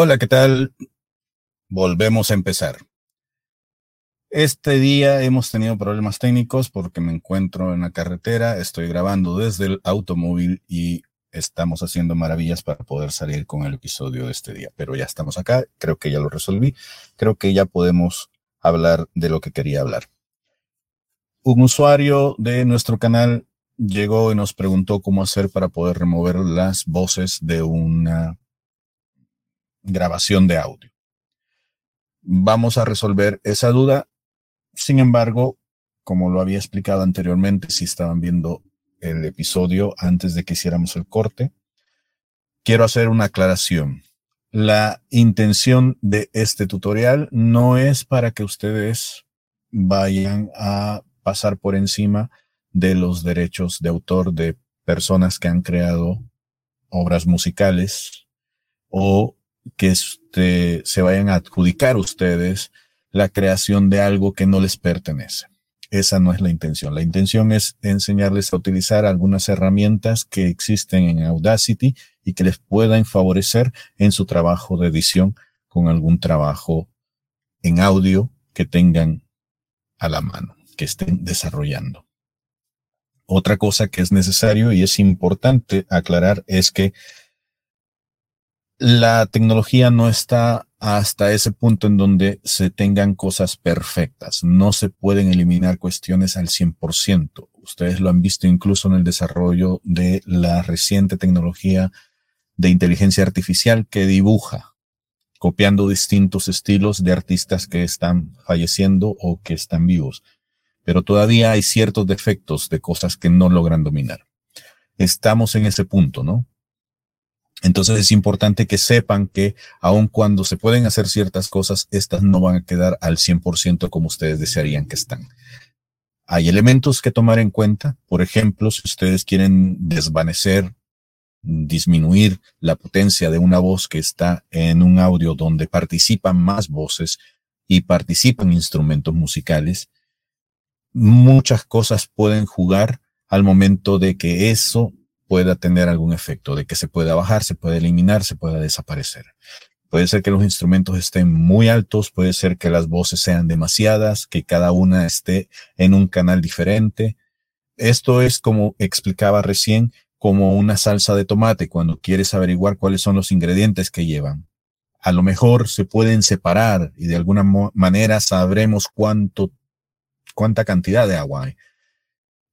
Hola, ¿qué tal? Volvemos a empezar. Este día hemos tenido problemas técnicos porque me encuentro en la carretera, estoy grabando desde el automóvil y estamos haciendo maravillas para poder salir con el episodio de este día. Pero ya estamos acá, creo que ya lo resolví, creo que ya podemos hablar de lo que quería hablar. Un usuario de nuestro canal llegó y nos preguntó cómo hacer para poder remover las voces de una grabación de audio. Vamos a resolver esa duda. Sin embargo, como lo había explicado anteriormente, si estaban viendo el episodio antes de que hiciéramos el corte, quiero hacer una aclaración. La intención de este tutorial no es para que ustedes vayan a pasar por encima de los derechos de autor de personas que han creado obras musicales o que este, se vayan a adjudicar ustedes la creación de algo que no les pertenece. Esa no es la intención. La intención es enseñarles a utilizar algunas herramientas que existen en Audacity y que les puedan favorecer en su trabajo de edición con algún trabajo en audio que tengan a la mano, que estén desarrollando. Otra cosa que es necesario y es importante aclarar es que la tecnología no está hasta ese punto en donde se tengan cosas perfectas. No se pueden eliminar cuestiones al 100%. Ustedes lo han visto incluso en el desarrollo de la reciente tecnología de inteligencia artificial que dibuja, copiando distintos estilos de artistas que están falleciendo o que están vivos. Pero todavía hay ciertos defectos de cosas que no logran dominar. Estamos en ese punto, ¿no? Entonces es importante que sepan que aun cuando se pueden hacer ciertas cosas, estas no van a quedar al 100% como ustedes desearían que están. Hay elementos que tomar en cuenta. Por ejemplo, si ustedes quieren desvanecer, disminuir la potencia de una voz que está en un audio donde participan más voces y participan instrumentos musicales, muchas cosas pueden jugar al momento de que eso pueda tener algún efecto, de que se pueda bajar, se pueda eliminar, se pueda desaparecer. Puede ser que los instrumentos estén muy altos, puede ser que las voces sean demasiadas, que cada una esté en un canal diferente. Esto es como explicaba recién, como una salsa de tomate cuando quieres averiguar cuáles son los ingredientes que llevan. A lo mejor se pueden separar y de alguna manera sabremos cuánto, cuánta cantidad de agua hay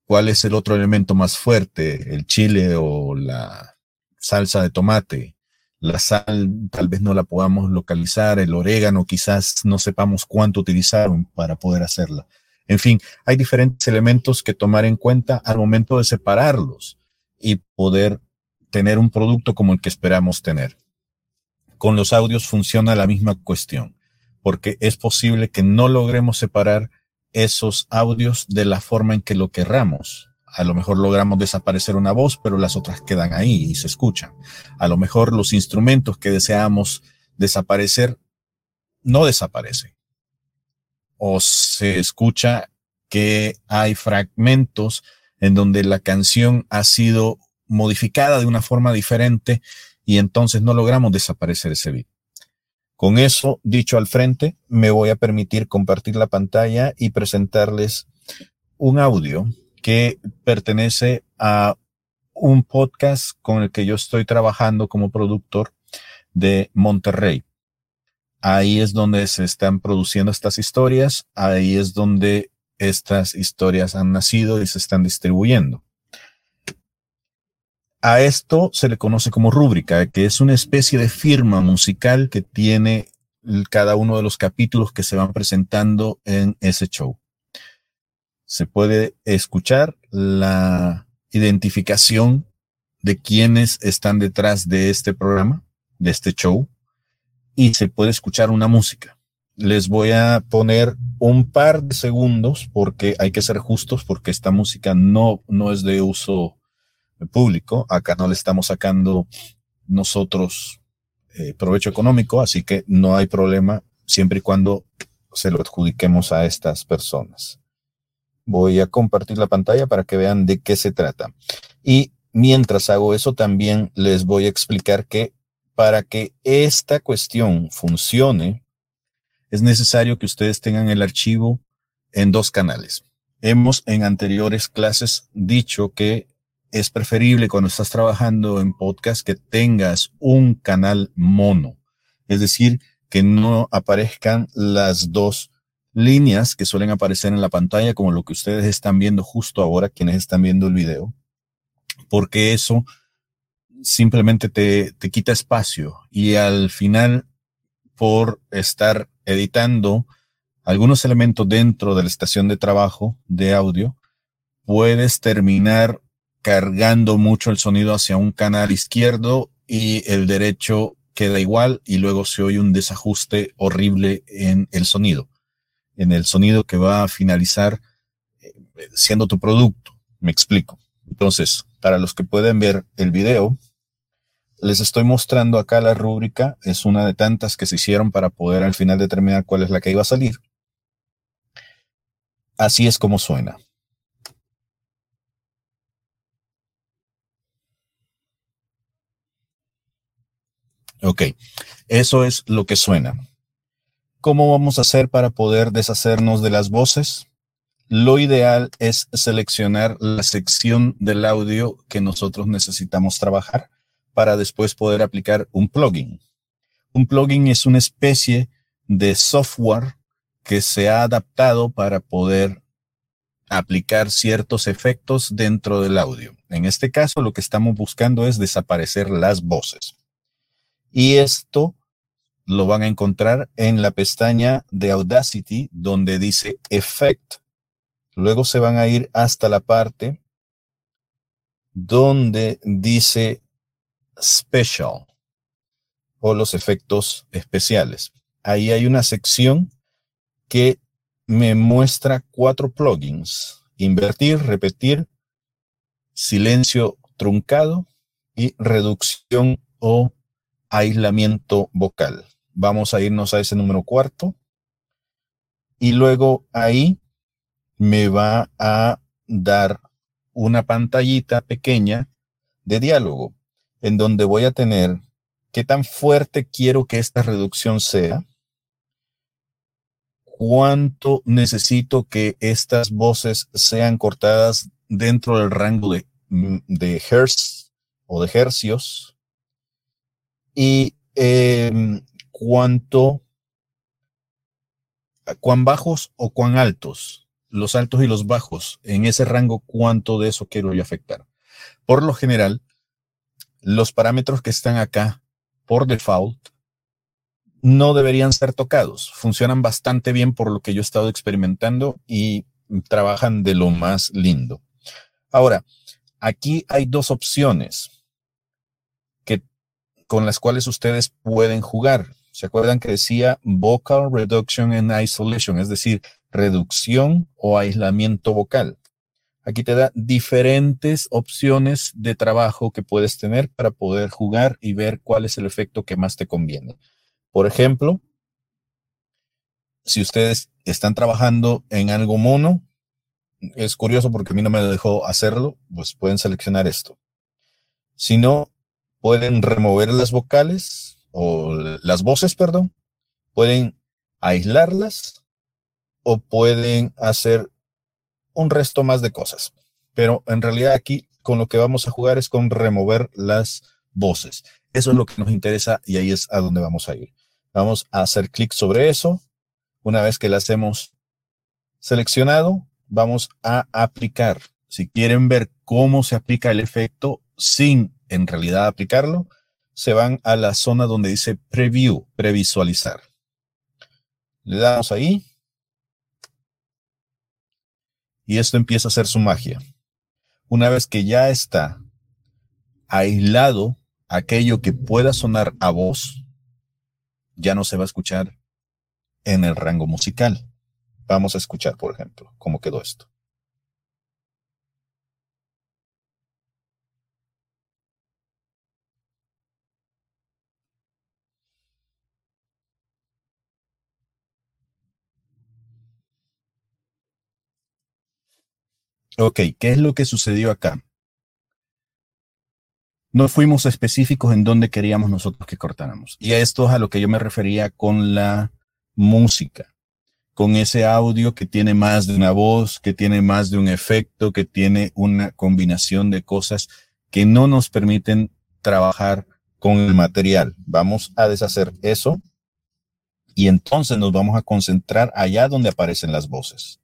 ¿Cuál es el otro elemento más fuerte? ¿El chile o la salsa de tomate? La sal tal vez no la podamos localizar, el orégano quizás no sepamos cuánto utilizar para poder hacerla. En fin, hay diferentes elementos que tomar en cuenta al momento de separarlos y poder tener un producto como el que esperamos tener. Con los audios funciona la misma cuestión, porque es posible que no logremos separar esos audios de la forma en que lo querramos. A lo mejor logramos desaparecer una voz, pero las otras quedan ahí y se escuchan. A lo mejor los instrumentos que deseamos desaparecer no desaparecen. O se escucha que hay fragmentos en donde la canción ha sido modificada de una forma diferente y entonces no logramos desaparecer ese beat. Con eso dicho al frente, me voy a permitir compartir la pantalla y presentarles un audio que pertenece a un podcast con el que yo estoy trabajando como productor de Monterrey. Ahí es donde se están produciendo estas historias, ahí es donde estas historias han nacido y se están distribuyendo. A esto se le conoce como rúbrica, que es una especie de firma musical que tiene cada uno de los capítulos que se van presentando en ese show. Se puede escuchar la identificación de quienes están detrás de este programa, de este show, y se puede escuchar una música. Les voy a poner un par de segundos porque hay que ser justos porque esta música no, no es de uso público. Acá no le estamos sacando nosotros eh, provecho económico, así que no hay problema siempre y cuando se lo adjudiquemos a estas personas. Voy a compartir la pantalla para que vean de qué se trata. Y mientras hago eso, también les voy a explicar que para que esta cuestión funcione, es necesario que ustedes tengan el archivo en dos canales. Hemos en anteriores clases dicho que es preferible cuando estás trabajando en podcast que tengas un canal mono, es decir, que no aparezcan las dos líneas que suelen aparecer en la pantalla, como lo que ustedes están viendo justo ahora, quienes están viendo el video, porque eso simplemente te, te quita espacio. Y al final, por estar editando algunos elementos dentro de la estación de trabajo de audio, puedes terminar cargando mucho el sonido hacia un canal izquierdo y el derecho queda igual y luego se oye un desajuste horrible en el sonido, en el sonido que va a finalizar eh, siendo tu producto. Me explico. Entonces, para los que pueden ver el video, les estoy mostrando acá la rúbrica. Es una de tantas que se hicieron para poder al final determinar cuál es la que iba a salir. Así es como suena. Ok, eso es lo que suena. ¿Cómo vamos a hacer para poder deshacernos de las voces? Lo ideal es seleccionar la sección del audio que nosotros necesitamos trabajar para después poder aplicar un plugin. Un plugin es una especie de software que se ha adaptado para poder aplicar ciertos efectos dentro del audio. En este caso, lo que estamos buscando es desaparecer las voces. Y esto lo van a encontrar en la pestaña de Audacity donde dice Effect. Luego se van a ir hasta la parte donde dice Special o los efectos especiales. Ahí hay una sección que me muestra cuatro plugins. Invertir, repetir, silencio truncado y reducción o aislamiento vocal. Vamos a irnos a ese número cuarto. Y luego ahí me va a dar una pantallita pequeña de diálogo en donde voy a tener qué tan fuerte quiero que esta reducción sea, cuánto necesito que estas voces sean cortadas dentro del rango de, de hertz o de hercios y em, cuánto, cuán bajos o cuán altos, los altos y los bajos, en ese rango, cuánto de eso quiero yo afectar. Por lo general, los parámetros que están acá por default no deberían ser tocados. Funcionan bastante bien por lo que yo he estado experimentando y trabajan de lo más lindo. Ahora, aquí hay dos opciones con las cuales ustedes pueden jugar. ¿Se acuerdan que decía vocal reduction and isolation? Es decir, reducción o aislamiento vocal. Aquí te da diferentes opciones de trabajo que puedes tener para poder jugar y ver cuál es el efecto que más te conviene. Por ejemplo, si ustedes están trabajando en algo mono, es curioso porque a mí no me dejó hacerlo, pues pueden seleccionar esto. Si no, pueden remover las vocales o las voces, perdón, pueden aislarlas o pueden hacer un resto más de cosas. Pero en realidad aquí con lo que vamos a jugar es con remover las voces. Eso es lo que nos interesa y ahí es a donde vamos a ir. Vamos a hacer clic sobre eso. Una vez que las hemos seleccionado, vamos a aplicar. Si quieren ver cómo se aplica el efecto sin en realidad aplicarlo, se van a la zona donde dice preview, previsualizar. Le damos ahí y esto empieza a hacer su magia. Una vez que ya está aislado aquello que pueda sonar a voz, ya no se va a escuchar en el rango musical. Vamos a escuchar, por ejemplo, cómo quedó esto. Ok, ¿qué es lo que sucedió acá? no fuimos específicos en dónde queríamos nosotros que cortáramos. Y esto es a lo que yo me refería con la música, con ese audio que tiene más de una voz, que tiene más de un efecto, que tiene una combinación de cosas que no nos permiten trabajar con el material. Vamos a deshacer eso y entonces nos vamos a concentrar allá donde aparecen las voces.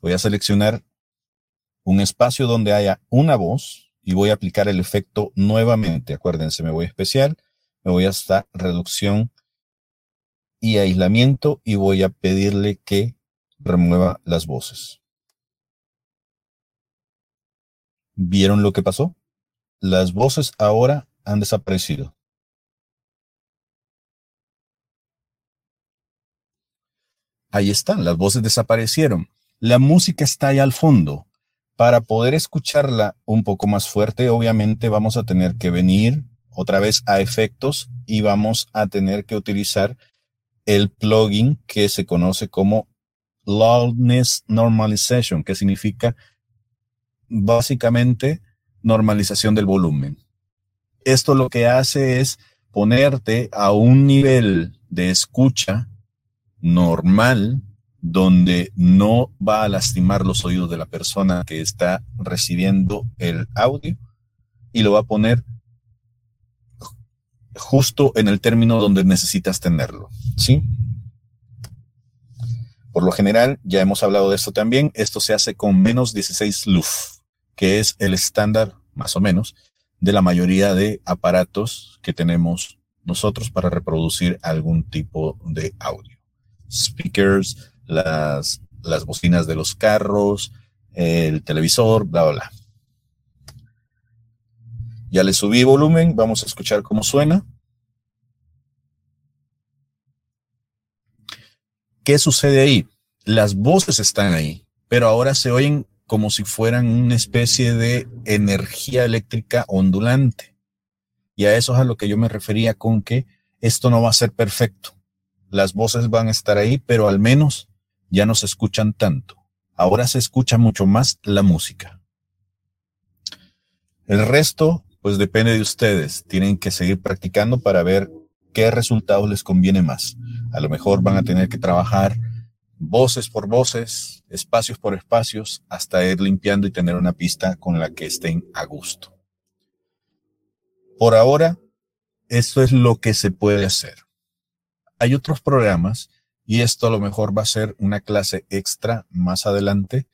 Voy a seleccionar un espacio donde haya una voz y voy a aplicar el efecto nuevamente. Acuérdense, me voy a especial, me voy hasta reducción y aislamiento y voy a pedirle que remueva las voces. ¿Vieron lo que pasó? Las voces ahora han desaparecido. Ahí están, las voces desaparecieron. La música está ahí al fondo. Para poder escucharla un poco más fuerte, obviamente vamos a tener que venir otra vez a efectos y vamos a tener que utilizar el plugin que se conoce como Loudness Normalization, que significa básicamente normalización del volumen. Esto lo que hace es ponerte a un nivel de escucha normal donde no va a lastimar los oídos de la persona que está recibiendo el audio y lo va a poner justo en el término donde necesitas tenerlo, ¿sí? Por lo general, ya hemos hablado de esto también, esto se hace con menos 16 luf, que es el estándar, más o menos, de la mayoría de aparatos que tenemos nosotros para reproducir algún tipo de audio. Speakers, las, las bocinas de los carros, el televisor, bla, bla, bla. Ya le subí volumen, vamos a escuchar cómo suena. ¿Qué sucede ahí? Las voces están ahí, pero ahora se oyen como si fueran una especie de energía eléctrica ondulante. Y a eso es a lo que yo me refería con que esto no va a ser perfecto. Las voces van a estar ahí, pero al menos ya no se escuchan tanto. Ahora se escucha mucho más la música. El resto, pues depende de ustedes. Tienen que seguir practicando para ver qué resultados les conviene más. A lo mejor van a tener que trabajar voces por voces, espacios por espacios, hasta ir limpiando y tener una pista con la que estén a gusto. Por ahora, esto es lo que se puede hacer. Hay otros programas y esto a lo mejor va a ser una clase extra más adelante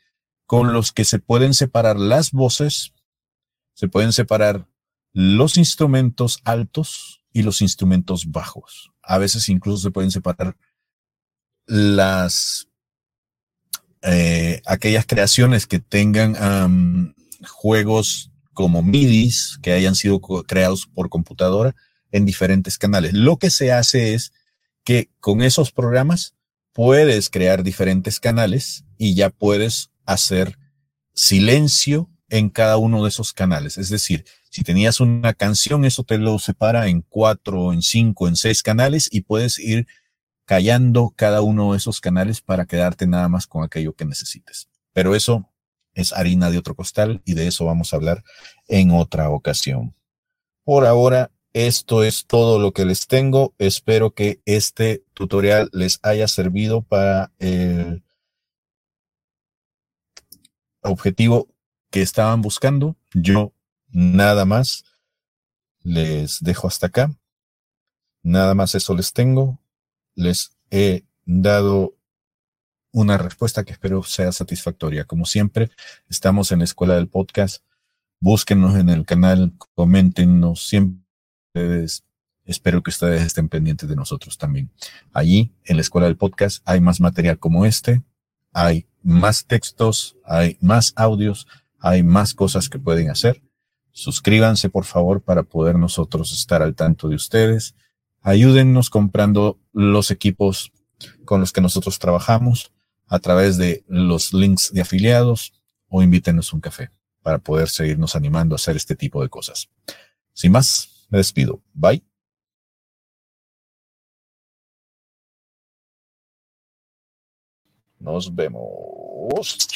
con los que se pueden separar las voces, se pueden separar los instrumentos altos y los instrumentos bajos. A veces incluso se pueden separar las eh, aquellas creaciones que tengan juegos como MIDIs que hayan sido creados por computadora en diferentes canales. Lo que se hace es que con esos programas puedes crear diferentes canales y ya puedes hacer silencio en cada uno de esos canales. Es decir, si tenías una canción, eso te lo separa en cuatro, en cinco, en seis canales y puedes ir callando cada uno de esos canales para quedarte nada más con aquello que necesites. Pero eso es harina de otro costal y de eso vamos a hablar en otra ocasión. Por ahora, esto es todo lo que les tengo. Espero que este tutorial les haya servido para el objetivo que estaban buscando. Yo nada más les dejo hasta acá. Nada más eso les tengo. Les he dado una respuesta que espero sea satisfactoria. Como siempre, estamos en la escuela del podcast. Búsquenos en el canal, coméntenos siempre ustedes, espero que ustedes estén pendientes de nosotros también. Allí, en la escuela del podcast, hay más material como este, hay más textos, hay más audios, hay más cosas que pueden hacer. Suscríbanse, por favor, para poder nosotros estar al tanto de ustedes. Ayúdennos comprando los equipos con los que nosotros trabajamos a través de los links de afiliados o invítenos un café para poder seguirnos animando a hacer este tipo de cosas. Sin más, me despido. Bye. Nos vemos.